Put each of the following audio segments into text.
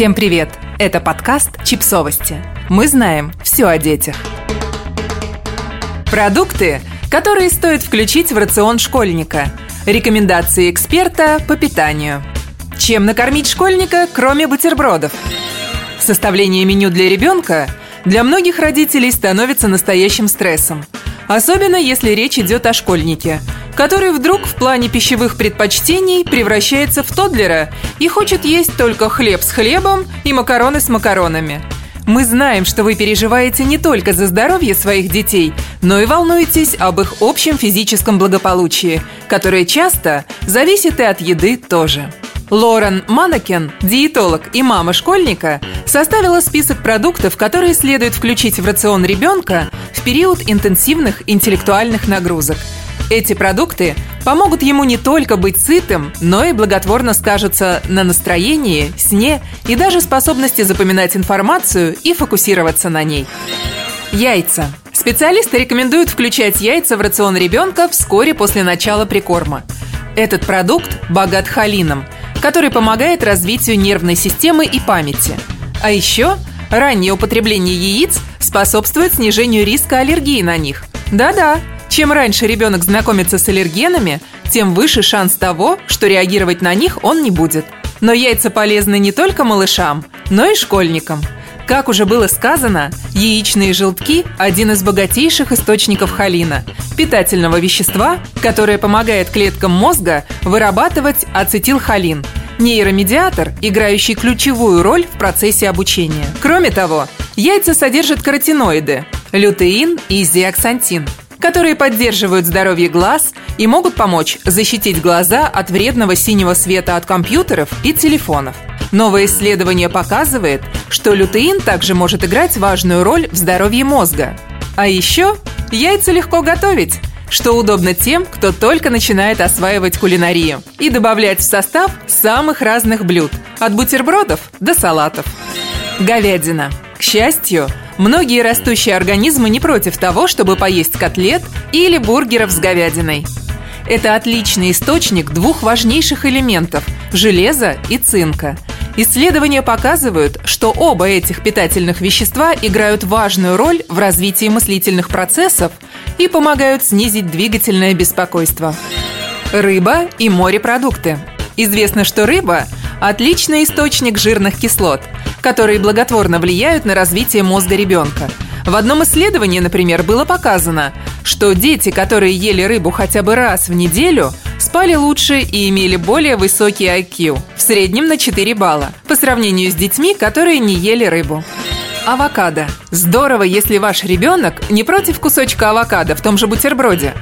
Всем привет! Это подкаст «Чипсовости». Мы знаем все о детях. Продукты, которые стоит включить в рацион школьника. Рекомендации эксперта по питанию. Чем накормить школьника, кроме бутербродов? Составление меню для ребенка для многих родителей становится настоящим стрессом. Особенно если речь идет о школьнике, который вдруг в плане пищевых предпочтений превращается в тодлера и хочет есть только хлеб с хлебом и макароны с макаронами. Мы знаем, что вы переживаете не только за здоровье своих детей, но и волнуетесь об их общем физическом благополучии, которое часто зависит и от еды тоже. Лорен Манакен, диетолог и мама школьника, составила список продуктов, которые следует включить в рацион ребенка в период интенсивных интеллектуальных нагрузок. Эти продукты помогут ему не только быть сытым, но и благотворно скажутся на настроении, сне и даже способности запоминать информацию и фокусироваться на ней. Яйца. Специалисты рекомендуют включать яйца в рацион ребенка вскоре после начала прикорма. Этот продукт богат холином – который помогает развитию нервной системы и памяти. А еще раннее употребление яиц способствует снижению риска аллергии на них. Да-да, чем раньше ребенок знакомится с аллергенами, тем выше шанс того, что реагировать на них он не будет. Но яйца полезны не только малышам, но и школьникам – как уже было сказано, яичные желтки – один из богатейших источников холина – питательного вещества, которое помогает клеткам мозга вырабатывать ацетилхолин – нейромедиатор, играющий ключевую роль в процессе обучения. Кроме того, яйца содержат каротиноиды – лютеин и зиаксантин – которые поддерживают здоровье глаз и могут помочь защитить глаза от вредного синего света от компьютеров и телефонов. Новое исследование показывает, что лютеин также может играть важную роль в здоровье мозга. А еще яйца легко готовить, что удобно тем, кто только начинает осваивать кулинарию, и добавлять в состав самых разных блюд, от бутербродов до салатов. Говядина. К счастью, многие растущие организмы не против того, чтобы поесть котлет или бургеров с говядиной. Это отличный источник двух важнейших элементов – железа и цинка – Исследования показывают, что оба этих питательных вещества играют важную роль в развитии мыслительных процессов и помогают снизить двигательное беспокойство. Рыба и морепродукты. Известно, что рыба – отличный источник жирных кислот, которые благотворно влияют на развитие мозга ребенка. В одном исследовании, например, было показано, что дети, которые ели рыбу хотя бы раз в неделю – спали лучше и имели более высокий IQ, в среднем на 4 балла, по сравнению с детьми, которые не ели рыбу. Авокадо. Здорово, если ваш ребенок не против кусочка авокадо в том же бутерброде.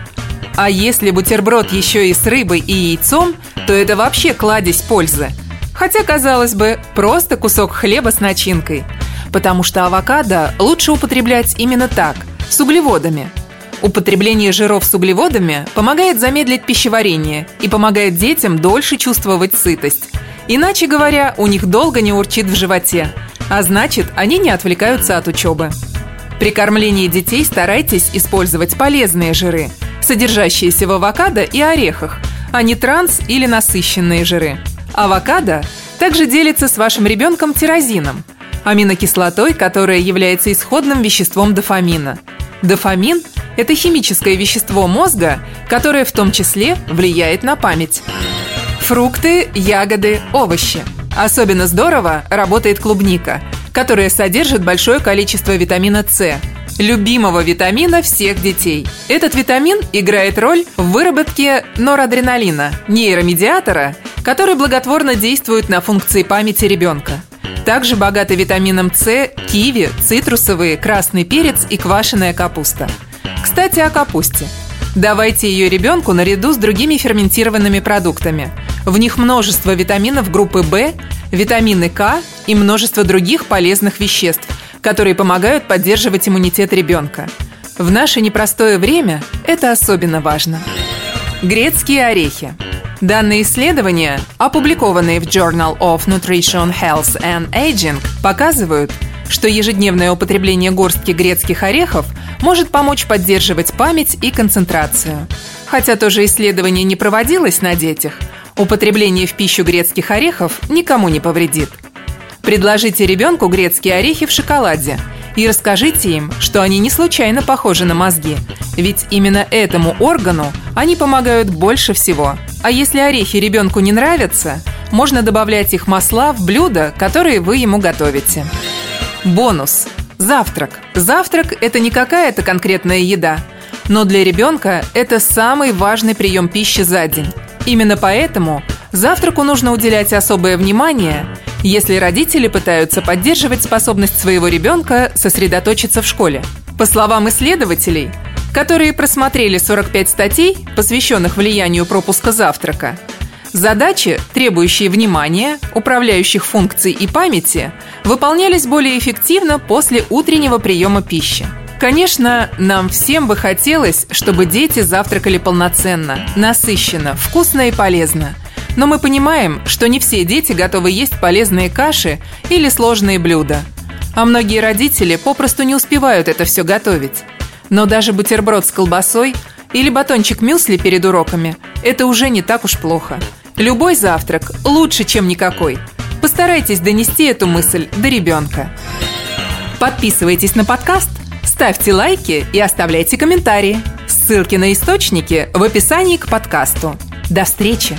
А если бутерброд еще и с рыбой и яйцом, то это вообще кладезь пользы. Хотя, казалось бы, просто кусок хлеба с начинкой. Потому что авокадо лучше употреблять именно так, с углеводами – Употребление жиров с углеводами помогает замедлить пищеварение и помогает детям дольше чувствовать сытость. Иначе говоря, у них долго не урчит в животе, а значит, они не отвлекаются от учебы. При кормлении детей старайтесь использовать полезные жиры, содержащиеся в авокадо и орехах, а не транс или насыщенные жиры. Авокадо также делится с вашим ребенком тирозином, аминокислотой, которая является исходным веществом дофамина. Дофамин – это химическое вещество мозга, которое в том числе влияет на память. Фрукты, ягоды, овощи. Особенно здорово работает клубника, которая содержит большое количество витамина С, любимого витамина всех детей. Этот витамин играет роль в выработке норадреналина, нейромедиатора, который благотворно действует на функции памяти ребенка. Также богаты витамином С, киви, цитрусовые, красный перец и квашеная капуста – кстати, о капусте. Давайте ее ребенку наряду с другими ферментированными продуктами. В них множество витаминов группы В, витамины К и множество других полезных веществ, которые помогают поддерживать иммунитет ребенка. В наше непростое время это особенно важно. Грецкие орехи. Данные исследования, опубликованные в Journal of Nutrition, Health and Aging, показывают, что ежедневное употребление горстки грецких орехов может помочь поддерживать память и концентрацию. Хотя тоже исследование не проводилось на детях, употребление в пищу грецких орехов никому не повредит. Предложите ребенку грецкие орехи в шоколаде и расскажите им, что они не случайно похожи на мозги, ведь именно этому органу они помогают больше всего. А если орехи ребенку не нравятся, можно добавлять их масла в блюда, которые вы ему готовите. Бонус. Завтрак. Завтрак – это не какая-то конкретная еда, но для ребенка это самый важный прием пищи за день. Именно поэтому завтраку нужно уделять особое внимание, если родители пытаются поддерживать способность своего ребенка сосредоточиться в школе. По словам исследователей, которые просмотрели 45 статей, посвященных влиянию пропуска завтрака, Задачи, требующие внимания, управляющих функций и памяти, выполнялись более эффективно после утреннего приема пищи. Конечно, нам всем бы хотелось, чтобы дети завтракали полноценно, насыщенно, вкусно и полезно. Но мы понимаем, что не все дети готовы есть полезные каши или сложные блюда. А многие родители попросту не успевают это все готовить. Но даже бутерброд с колбасой или батончик мюсли перед уроками – это уже не так уж плохо – Любой завтрак лучше, чем никакой. Постарайтесь донести эту мысль до ребенка. Подписывайтесь на подкаст, ставьте лайки и оставляйте комментарии. Ссылки на источники в описании к подкасту. До встречи!